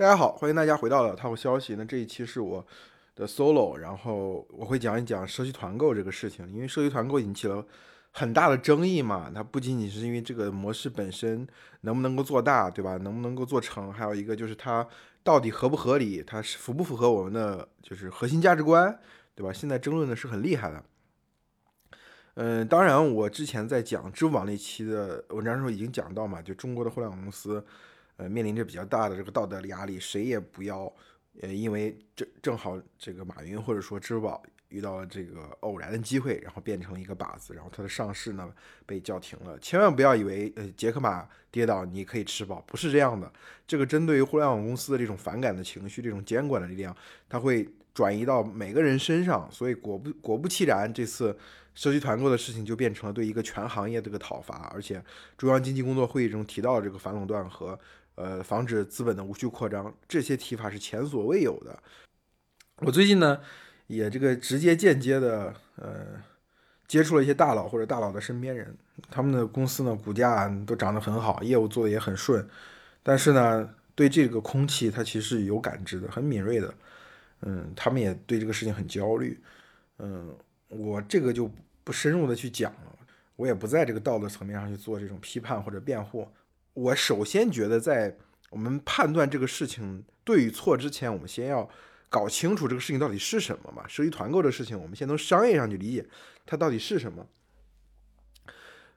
大家好，欢迎大家回到了套消息。那这一期是我的 solo，然后我会讲一讲社区团购这个事情，因为社区团购引起了很大的争议嘛。它不仅仅是因为这个模式本身能不能够做大，对吧？能不能够做成，还有一个就是它到底合不合理，它是符不符合我们的就是核心价值观，对吧？现在争论的是很厉害的。嗯，当然，我之前在讲支付宝那期的文章的时候已经讲到嘛，就中国的互联网公司。呃，面临着比较大的这个道德的压力，谁也不要，呃，因为正正好这个马云或者说支付宝遇到了这个偶然的机会，然后变成一个靶子，然后它的上市呢被叫停了。千万不要以为呃杰克马跌倒你可以吃饱，不是这样的。这个针对于互联网公司的这种反感的情绪，这种监管的力量，它会转移到每个人身上。所以果不果不其然，这次社区团购的事情就变成了对一个全行业的一个讨伐，而且中央经济工作会议中提到这个反垄断和。呃，防止资本的无序扩张，这些提法是前所未有的。我最近呢，也这个直接间接的呃，接触了一些大佬或者大佬的身边人，他们的公司呢，股价都涨得很好，业务做的也很顺，但是呢，对这个空气，它其实是有感知的，很敏锐的。嗯，他们也对这个事情很焦虑。嗯，我这个就不深入的去讲了，我也不在这个道德层面上去做这种批判或者辩护。我首先觉得，在我们判断这个事情对与错之前，我们先要搞清楚这个事情到底是什么嘛。涉及团购的事情，我们先从商业上去理解它到底是什么。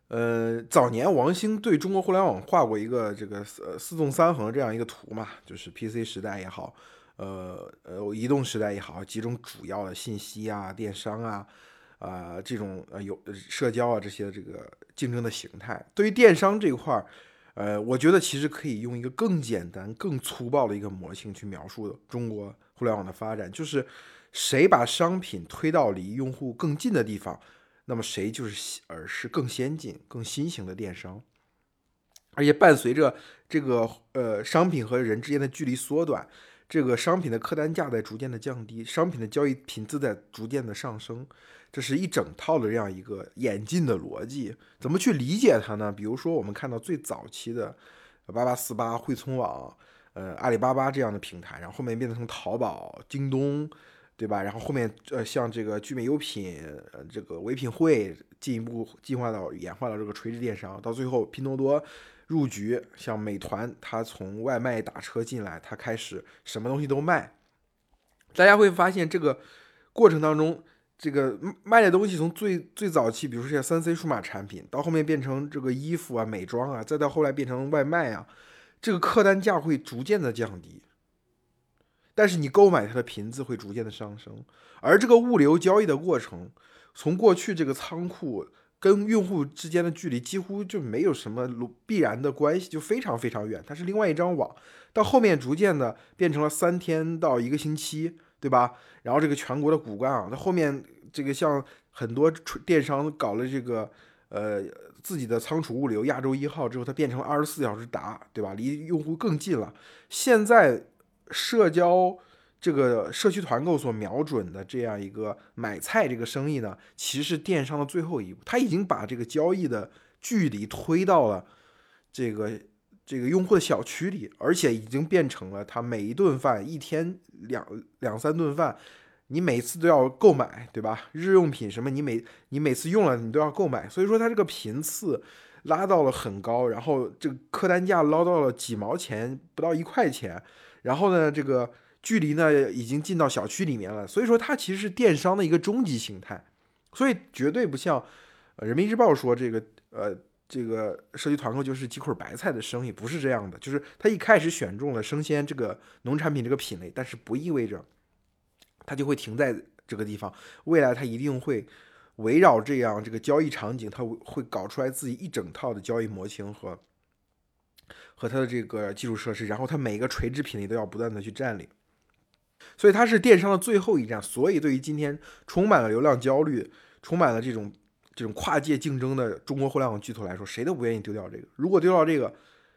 呃，早年王兴对中国互联网画过一个这个呃四纵三横这样一个图嘛，就是 PC 时代也好，呃呃移动时代也好，几种主要的信息啊、电商啊啊这种呃有社交啊这些这个竞争的形态。对于电商这一块儿。呃，我觉得其实可以用一个更简单、更粗暴的一个模型去描述中国互联网的发展，就是谁把商品推到离用户更近的地方，那么谁就是而是更先进、更新型的电商。而且伴随着这个呃商品和人之间的距离缩短，这个商品的客单价在逐渐的降低，商品的交易品质在逐渐的上升。这是一整套的这样一个演进的逻辑，怎么去理解它呢？比如说，我们看到最早期的八八四八、汇聪网、呃阿里巴巴这样的平台，然后后面变成淘宝、京东，对吧？然后后面呃像这个聚美优品、呃这个唯品会，进一步进化到演化到这个垂直电商，到最后拼多多入局，像美团，它从外卖打车进来，它开始什么东西都卖。大家会发现这个过程当中。这个卖的东西从最最早期，比如说像三 C 数码产品，到后面变成这个衣服啊、美妆啊，再到后来变成外卖啊，这个客单价会逐渐的降低，但是你购买它的频次会逐渐的上升，而这个物流交易的过程，从过去这个仓库跟用户之间的距离几乎就没有什么必然的关系，就非常非常远，它是另外一张网，到后面逐渐的变成了三天到一个星期。对吧？然后这个全国的骨干啊，那后面这个像很多电商搞了这个呃自己的仓储物流，亚洲一号之后，它变成了二十四小时达，对吧？离用户更近了。现在社交这个社区团购所瞄准的这样一个买菜这个生意呢，其实是电商的最后一步，它已经把这个交易的距离推到了这个。这个用户的小区里，而且已经变成了他每一顿饭一天两两三顿饭，你每次都要购买，对吧？日用品什么，你每你每次用了你都要购买，所以说它这个频次拉到了很高，然后这个客单价捞到了几毛钱，不到一块钱，然后呢，这个距离呢已经进到小区里面了，所以说它其实是电商的一个终极形态，所以绝对不像人民日报说这个呃。这个社区团购就是几捆白菜的生意，不是这样的。就是他一开始选中了生鲜这个农产品这个品类，但是不意味着他就会停在这个地方。未来他一定会围绕这样这个交易场景，他会搞出来自己一整套的交易模型和和他的这个基础设施，然后他每一个垂直品类都要不断的去占领。所以它是电商的最后一站。所以对于今天充满了流量焦虑，充满了这种。这种跨界竞争的中国互联网巨头来说，谁都不愿意丢掉这个。如果丢掉这个，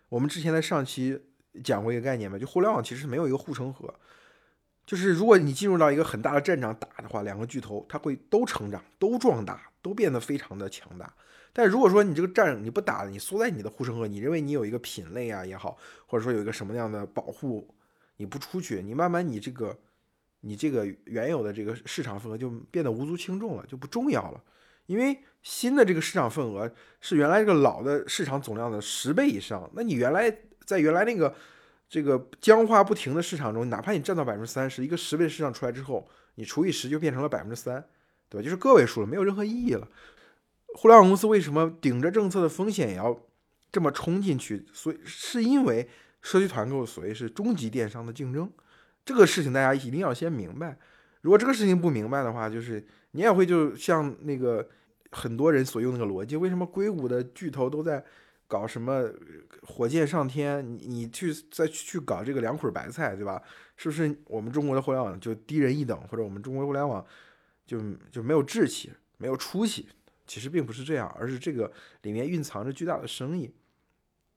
我们之前在上期讲过一个概念嘛，就互联网其实没有一个护城河，就是如果你进入到一个很大的战场打的话，两个巨头它会都成长、都壮大、都变得非常的强大。但如果说你这个战你不打，你缩在你的护城河，你认为你有一个品类啊也好，或者说有一个什么样的保护你不出去，你慢慢你这个你这个原有的这个市场份额就变得无足轻重了，就不重要了。因为新的这个市场份额是原来这个老的市场总量的十倍以上，那你原来在原来那个这个僵化不停的市场中，哪怕你占到百分之三十，一个十倍市场出来之后，你除以十就变成了百分之三，对吧？就是个位数了，没有任何意义了。互联网公司为什么顶着政策的风险也要这么冲进去？所以是因为社区团购所谓是终极电商的竞争，这个事情大家一定要先明白。如果这个事情不明白的话，就是你也会就像那个很多人所用那个逻辑，为什么硅谷的巨头都在搞什么火箭上天？你你去再去搞这个两捆白菜，对吧？是不是我们中国的互联网就低人一等，或者我们中国互联网就就没有志气、没有出息？其实并不是这样，而是这个里面蕴藏着巨大的生意。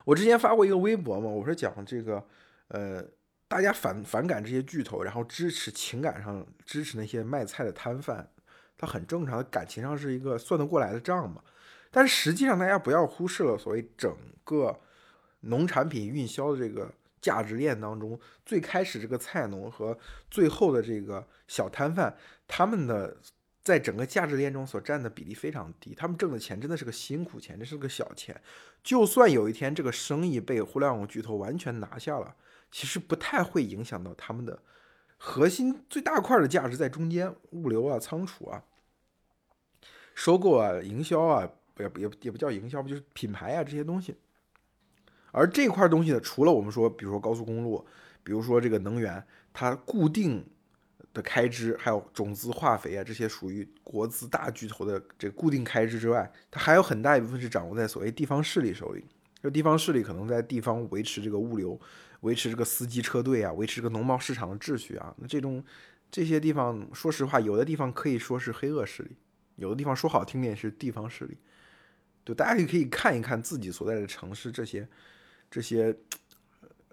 我之前发过一个微博嘛，我是讲这个，呃，大家反反感这些巨头，然后支持情感上支持那些卖菜的摊贩，它很正常，感情上是一个算得过来的账嘛。但是实际上，大家不要忽视了所谓整个农产品运销的这个价值链当中，最开始这个菜农和最后的这个小摊贩，他们的。在整个价值链中所占的比例非常低，他们挣的钱真的是个辛苦钱，这是个小钱。就算有一天这个生意被互联网巨头完全拿下了，其实不太会影响到他们的核心最大块的价值在中间，物流啊、仓储啊、收购啊、营销啊，不也也也不叫营销，不就是品牌啊这些东西。而这块东西呢，除了我们说，比如说高速公路，比如说这个能源，它固定。的开支，还有种子、化肥啊，这些属于国资大巨头的这固定开支之外，它还有很大一部分是掌握在所谓地方势力手里。这地方势力可能在地方维持这个物流，维持这个司机车队啊，维持这个农贸市场的秩序啊。那这种这些地方，说实话，有的地方可以说是黑恶势力，有的地方说好听点是地方势力。对，大家也可以看一看自己所在的城市这些这些。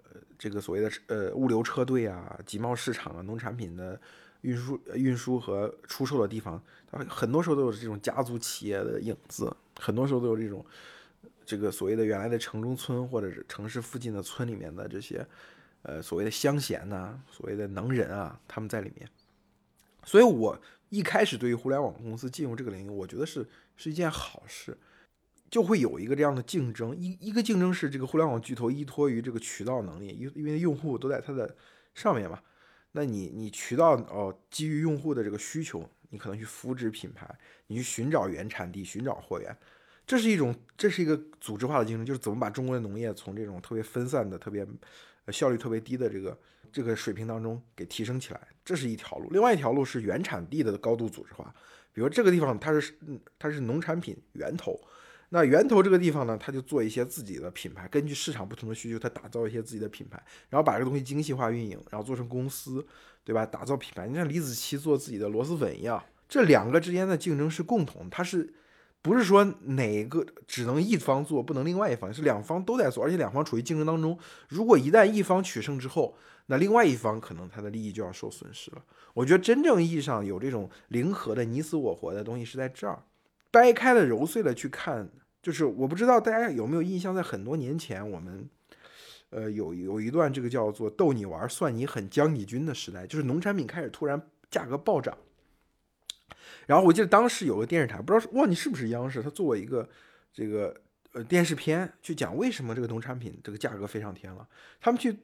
呃这个所谓的呃物流车队啊、集贸市场啊、农产品的运输、运输和出售的地方，它很多时候都有这种家族企业的影子，很多时候都有这种这个所谓的原来的城中村或者是城市附近的村里面的这些呃所谓的乡贤呐、所谓的能人啊，他们在里面。所以我一开始对于互联网公司进入这个领域，我觉得是是一件好事。就会有一个这样的竞争，一一个竞争是这个互联网巨头依托于这个渠道能力，因因为用户都在它的上面嘛，那你你渠道哦，基于用户的这个需求，你可能去扶植品牌，你去寻找原产地，寻找货源，这是一种这是一个组织化的竞争，就是怎么把中国的农业从这种特别分散的、特别效率特别低的这个这个水平当中给提升起来，这是一条路。另外一条路是原产地的高度组织化，比如这个地方它是它是农产品源头。那源头这个地方呢，它就做一些自己的品牌，根据市场不同的需求，它打造一些自己的品牌，然后把这个东西精细化运营，然后做成公司，对吧？打造品牌，你像李子柒做自己的螺蛳粉一样，这两个之间的竞争是共同，它是不是说哪个只能一方做，不能另外一方，是两方都在做，而且两方处于竞争当中。如果一旦一方取胜之后，那另外一方可能他的利益就要受损失了。我觉得真正意义上有这种零和的你死我活的东西是在这儿。掰开了揉碎了去看，就是我不知道大家有没有印象，在很多年前，我们呃有有一段这个叫做“逗你玩，算你狠，将你军”的时代，就是农产品开始突然价格暴涨。然后我记得当时有个电视台，不知道忘记是不是央视，他做一个这个呃电视片，去讲为什么这个农产品这个价格飞上天了。他们去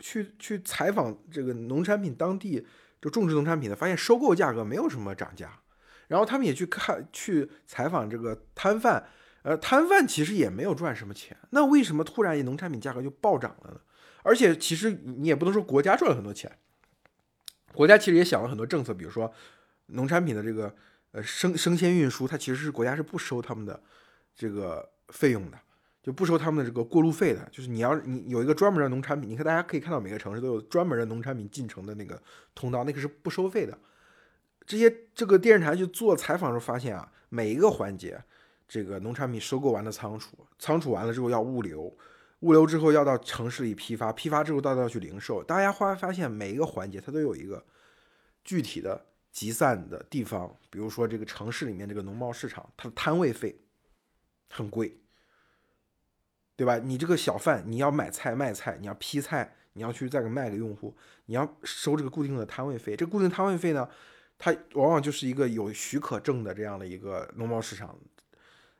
去去采访这个农产品当地就种植农产品的，发现收购价格没有什么涨价。然后他们也去看去采访这个摊贩，呃，摊贩其实也没有赚什么钱，那为什么突然农产品价格就暴涨了呢？而且其实你也不能说国家赚了很多钱，国家其实也想了很多政策，比如说农产品的这个呃生生鲜运输，它其实是国家是不收他们的这个费用的，就不收他们的这个过路费的，就是你要你有一个专门的农产品，你看大家可以看到每个城市都有专门的农产品进城的那个通道，那个是不收费的。这些这个电视台去做采访时候发现啊，每一个环节，这个农产品收购完的仓储，仓储完了之后要物流，物流之后要到城市里批发，批发之后到要去零售。大家发发现每一个环节它都有一个具体的集散的地方，比如说这个城市里面这个农贸市场，它的摊位费很贵，对吧？你这个小贩你要买菜卖菜，你要批菜。你要去再给卖给用户，你要收这个固定的摊位费。这固定摊位费呢，它往往就是一个有许可证的这样的一个农贸市场。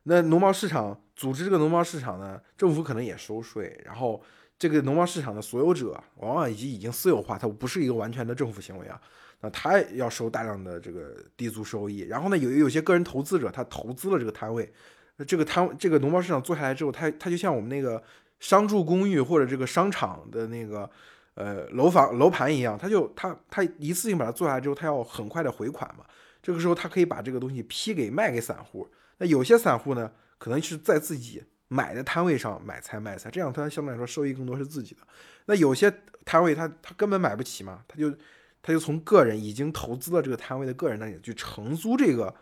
那农贸市场组织这个农贸市场呢，政府可能也收税，然后这个农贸市场的所有者往往以及已经私有化，它不是一个完全的政府行为啊。那他要收大量的这个地租收益，然后呢，有有些个人投资者他投资了这个摊位，那这个摊这个农贸市场做下来之后，他他就像我们那个商住公寓或者这个商场的那个呃楼房楼盘一样，他就他他一次性把它做下来之后，他要很快的回款嘛，这个时候他可以把这个东西批给卖给散户。那有些散户呢，可能是在自己买的摊位上买菜卖菜，这样他相对来说收益更多是自己的。那有些摊位他他根本买不起嘛，他就他就从个人已经投资了这个摊位的个人那里去承租这个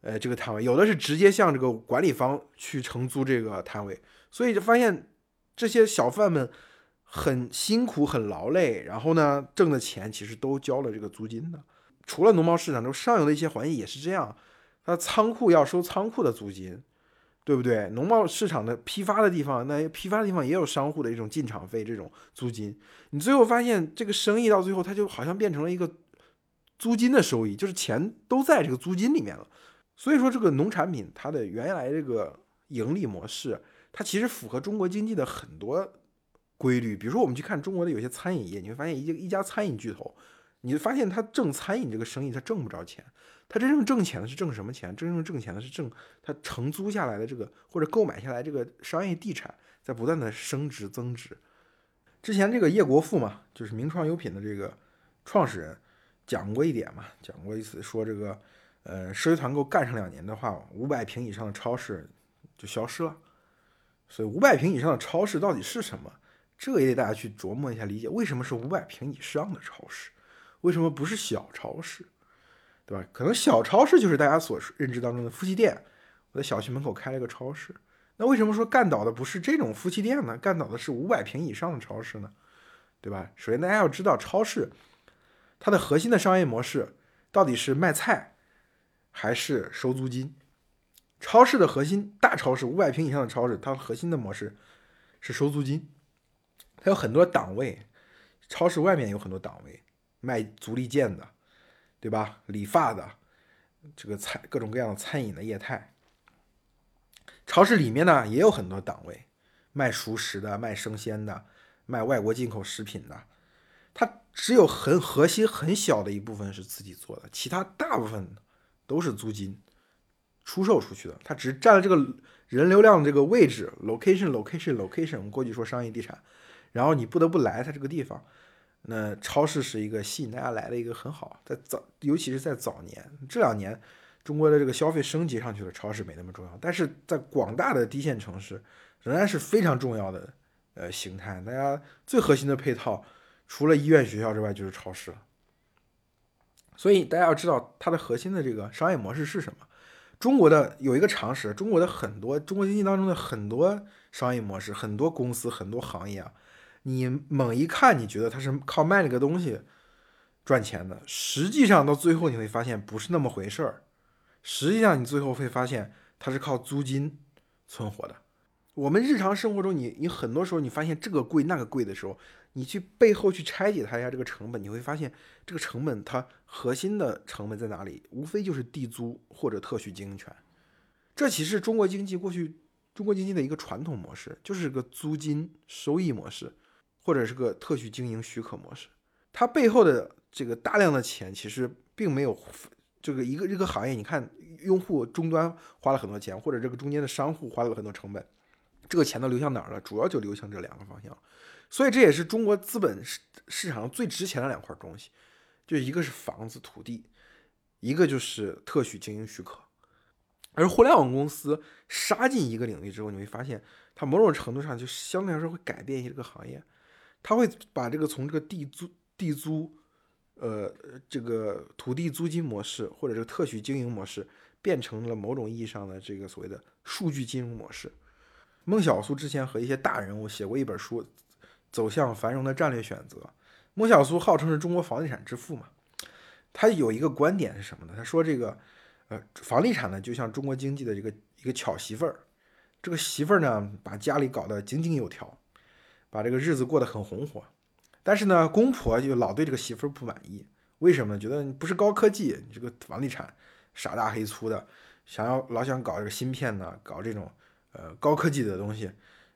呃这个摊位，有的是直接向这个管理方去承租这个摊位，所以就发现这些小贩们很辛苦很劳累，然后呢挣的钱其实都交了这个租金的。除了农贸市场，就上游的一些环节也是这样。他仓库要收仓库的租金，对不对？农贸市场的批发的地方，那批发的地方也有商户的一种进场费，这种租金。你最后发现，这个生意到最后，它就好像变成了一个租金的收益，就是钱都在这个租金里面了。所以说，这个农产品它的原来这个盈利模式，它其实符合中国经济的很多规律。比如说，我们去看中国的有些餐饮业，你会发现一一家餐饮巨头，你会发现他挣餐饮这个生意，他挣不着钱。他真正挣钱的是挣什么钱？真正挣钱的是挣他承租下来的这个或者购买下来这个商业地产，在不断的升值增值。之前这个叶国富嘛，就是名创优品的这个创始人，讲过一点嘛，讲过一次说这个，呃，社区团购干上两年的话，五百平以上的超市就消失了。所以五百平以上的超市到底是什么？这个也得大家去琢磨一下，理解为什么是五百平以上的超市，为什么不是小超市？对吧？可能小超市就是大家所认知当中的夫妻店。我在小区门口开了个超市，那为什么说干倒的不是这种夫妻店呢？干倒的是五百平以上的超市呢？对吧？首先大家要知道，超市它的核心的商业模式到底是卖菜还是收租金？超市的核心，大超市五百平以上的超市，它核心的模式是收租金。它有很多档位，超市外面有很多档位，卖足力健的。对吧？理发的，这个餐各种各样的餐饮的业态，超市里面呢也有很多档位，卖熟食的，卖生鲜的，卖外国进口食品的。它只有很核心很小的一部分是自己做的，其他大部分都是租金出售出去的。它只是占了这个人流量这个位置，location，location，location。我们过去说商业地产，然后你不得不来它这个地方。那超市是一个吸引大家来的一个很好，在早，尤其是在早年，这两年中国的这个消费升级上去了，超市没那么重要，但是在广大的低线城市仍然是非常重要的呃形态。大家最核心的配套，除了医院、学校之外，就是超市了。所以大家要知道它的核心的这个商业模式是什么。中国的有一个常识，中国的很多中国经济当中的很多商业模式、很多公司、很多行业啊。你猛一看，你觉得它是靠卖那个东西赚钱的，实际上到最后你会发现不是那么回事儿。实际上你最后会发现它是靠租金存活的。我们日常生活中，你你很多时候你发现这个贵那个贵的时候，你去背后去拆解它一下这个成本，你会发现这个成本它核心的成本在哪里？无非就是地租或者特许经营权。这其实中国经济过去中国经济的一个传统模式，就是个租金收益模式。或者是个特许经营许可模式，它背后的这个大量的钱其实并没有这个一个一个行业，你看用户终端花了很多钱，或者这个中间的商户花了很多成本，这个钱都流向哪儿了？主要就流向这两个方向，所以这也是中国资本市市场上最值钱的两块东西，就一个是房子土地，一个就是特许经营许可。而互联网公司杀进一个领域之后，你会发现它某种程度上就相对来说会改变一些这个行业。他会把这个从这个地租地租，呃，这个土地租金模式或者这个特许经营模式，变成了某种意义上的这个所谓的数据金融模式。孟小苏之前和一些大人物写过一本书《走向繁荣的战略选择》。孟小苏号称是中国房地产之父嘛，他有一个观点是什么呢？他说这个，呃，房地产呢就像中国经济的这个一个巧媳妇儿，这个媳妇儿呢把家里搞得井井有条。把这个日子过得很红火，但是呢，公婆就老对这个媳妇儿不满意，为什么？觉得不是高科技，你这个房地产傻大黑粗的，想要老想搞这个芯片呢，搞这种呃高科技的东西，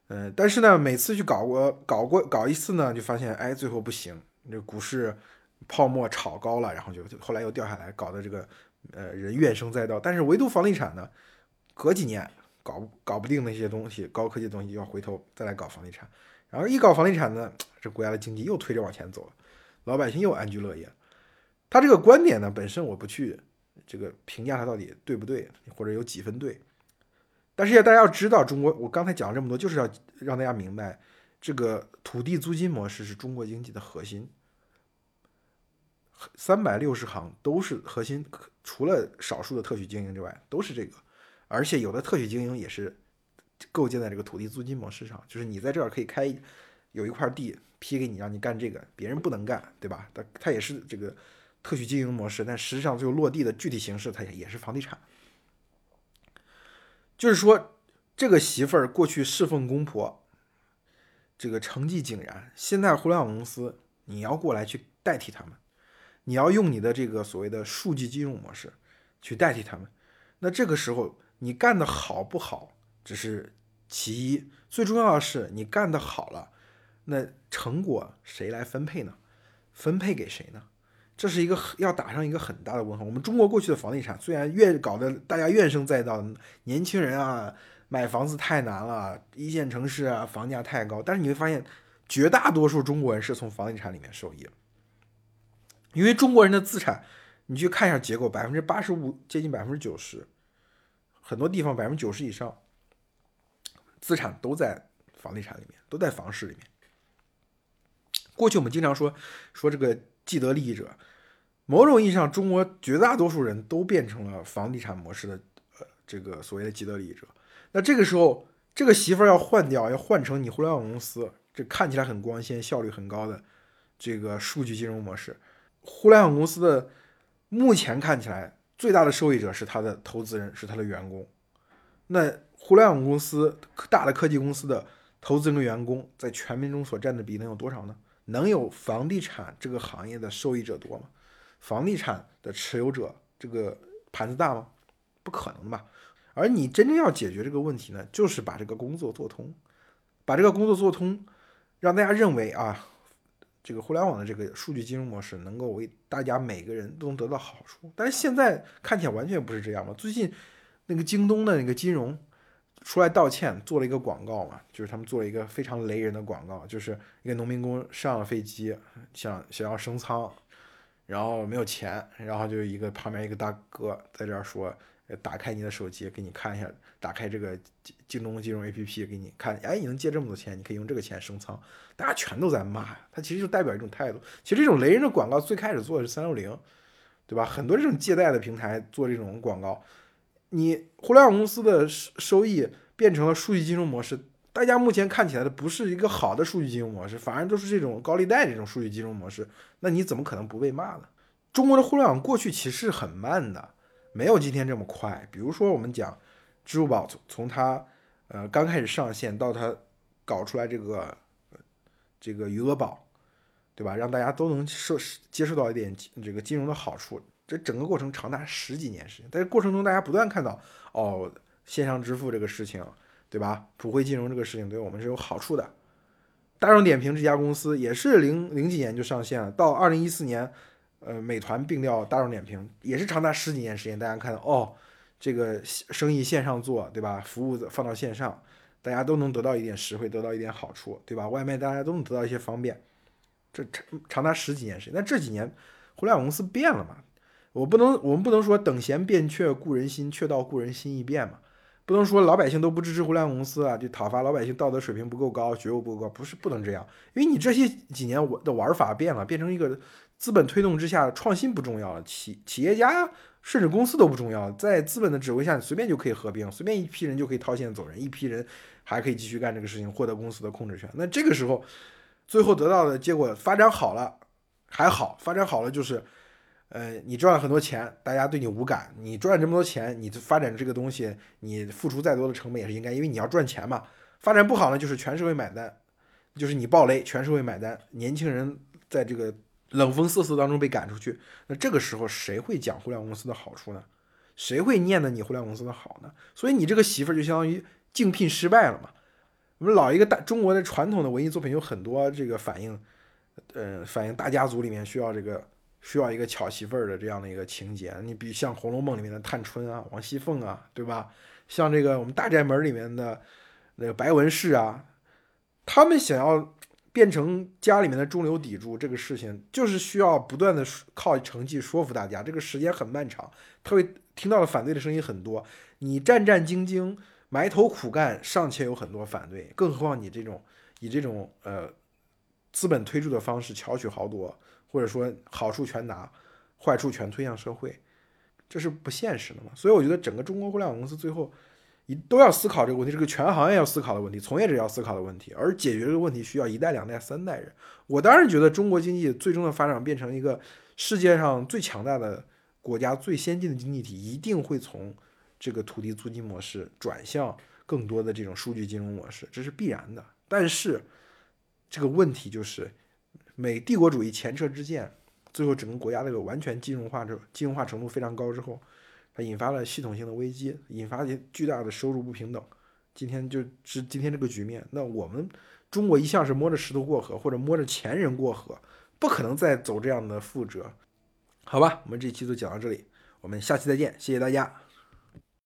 嗯，但是呢，每次去搞过搞过搞一次呢，就发现哎，最后不行，这股市泡沫炒高了，然后就后来又掉下来，搞得这个呃人怨声载道。但是唯独房地产呢，隔几年搞搞不定那些东西，高科技的东西，要回头再来搞房地产。然后一搞房地产呢，这国家的经济又推着往前走了，老百姓又安居乐业。他这个观点呢，本身我不去这个评价他到底对不对，或者有几分对。但是大家要知道，中国我刚才讲了这么多，就是要让大家明白，这个土地租金模式是中国经济的核心。三百六十行都是核心，除了少数的特许经营之外，都是这个。而且有的特许经营也是。构建在这个土地租金模式上，就是你在这儿可以开有一块地批给你，让你干这个，别人不能干，对吧？它它也是这个特许经营模式，但实际上最后落地的具体形式，它也是房地产。就是说，这个媳妇儿过去侍奉公婆，这个成绩井然。现在互联网公司，你要过来去代替他们，你要用你的这个所谓的数据金融模式去代替他们。那这个时候，你干的好不好？只是其一，最重要的是你干得好了，那成果谁来分配呢？分配给谁呢？这是一个要打上一个很大的问号。我们中国过去的房地产虽然越搞得大家怨声载道，年轻人啊买房子太难了，一线城市啊房价太高，但是你会发现绝大多数中国人是从房地产里面受益，因为中国人的资产，你去看一下结构，百分之八十五接近百分之九十，很多地方百分之九十以上。资产都在房地产里面，都在房市里面。过去我们经常说说这个既得利益者，某种意义上，中国绝大多数人都变成了房地产模式的呃这个所谓的既得利益者。那这个时候，这个媳妇儿要换掉，要换成你互联网公司，这看起来很光鲜、效率很高的这个数据金融模式。互联网公司的目前看起来最大的受益者是他的投资人，是他的员工。那互联网公司、大的科技公司的投资人员工在全民中所占的比能有多少呢？能有房地产这个行业的受益者多吗？房地产的持有者这个盘子大吗？不可能吧。而你真正要解决这个问题呢，就是把这个工作做通，把这个工作做通，让大家认为啊，这个互联网的这个数据金融模式能够为大家每个人都能得到好处。但是现在看起来完全不是这样嘛。最近那个京东的那个金融。出来道歉，做了一个广告嘛，就是他们做了一个非常雷人的广告，就是一个农民工上了飞机，想想要升舱，然后没有钱，然后就一个旁边一个大哥在这儿说，打开你的手机给你看一下，打开这个京东金融 APP 给你看，哎，你能借这么多钱，你可以用这个钱升舱，大家全都在骂，他其实就代表一种态度。其实这种雷人的广告最开始做的是三六零，对吧？很多这种借贷的平台做这种广告。你互联网公司的收收益变成了数据金融模式，大家目前看起来的不是一个好的数据金融模式，反而都是这种高利贷这种数据金融模式。那你怎么可能不被骂呢？中国的互联网过去其实很慢的，没有今天这么快。比如说我们讲支付宝从从它呃刚开始上线到它搞出来这个这个余额宝，对吧？让大家都能受接受到一点这个金融的好处。这整个过程长达十几年时间，在过程中大家不断看到，哦，线上支付这个事情，对吧？普惠金融这个事情对我们是有好处的。大众点评这家公司也是零零几年就上线了，到二零一四年，呃，美团并掉大众点评，也是长达十几年时间。大家看到，哦，这个生意线上做，对吧？服务放到线上，大家都能得到一点实惠，得到一点好处，对吧？外卖大家都能得到一些方便，这长长达十几年时间。那这几年，互联网公司变了嘛？我不能，我们不能说等闲变却故人心，却道故人心易变嘛。不能说老百姓都不支持互联网公司啊，就讨伐老百姓道德水平不够高，觉悟不够高，不是不能这样。因为你这些几年我的玩法变了，变成一个资本推动之下，创新不重要了，企企业家甚至公司都不重要，在资本的指挥下，你随便就可以合并，随便一批人就可以掏钱走人，一批人还可以继续干这个事情，获得公司的控制权。那这个时候，最后得到的结果发展好了还好，发展好了就是。呃，你赚了很多钱，大家对你无感。你赚这么多钱，你发展这个东西，你付出再多的成本也是应该，因为你要赚钱嘛。发展不好呢，就是全社会买单。就是你暴雷，全社会买单，年轻人在这个冷风瑟瑟当中被赶出去，那这个时候谁会讲互联网公司的好处呢？谁会念叨你互联网公司的好呢？所以你这个媳妇儿就相当于竞聘失败了嘛。我们老一个大中国的传统的文艺作品有很多这个反映，呃，反映大家族里面需要这个需要一个巧媳妇儿的这样的一个情节。你比如像《红楼梦》里面的探春啊、王熙凤啊，对吧？像这个我们大宅门里面的那个白文氏啊，他们想要变成家里面的中流砥柱，这个事情就是需要不断的靠成绩说服大家，这个时间很漫长，他会听到的反对的声音很多。你战战兢兢。埋头苦干尚且有很多反对，更何况你这种以这种呃资本推助的方式巧取豪夺，或者说好处全拿，坏处全推向社会，这是不现实的嘛？所以我觉得整个中国互联网公司最后一都要思考这个问题，这个全行业要思考的问题，从业者要思考的问题，而解决这个问题需要一代、两代、三代人。我当然觉得中国经济最终的发展变成一个世界上最强大的国家、最先进的经济体，一定会从。这个土地租金模式转向更多的这种数据金融模式，这是必然的。但是这个问题就是，美帝国主义前车之鉴，最后整个国家这个完全金融化之金融化程度非常高之后，它引发了系统性的危机，引发巨大的收入不平等。今天就是今天这个局面。那我们中国一向是摸着石头过河，或者摸着前人过河，不可能再走这样的覆辙。好吧，我们这期就讲到这里，我们下期再见，谢谢大家。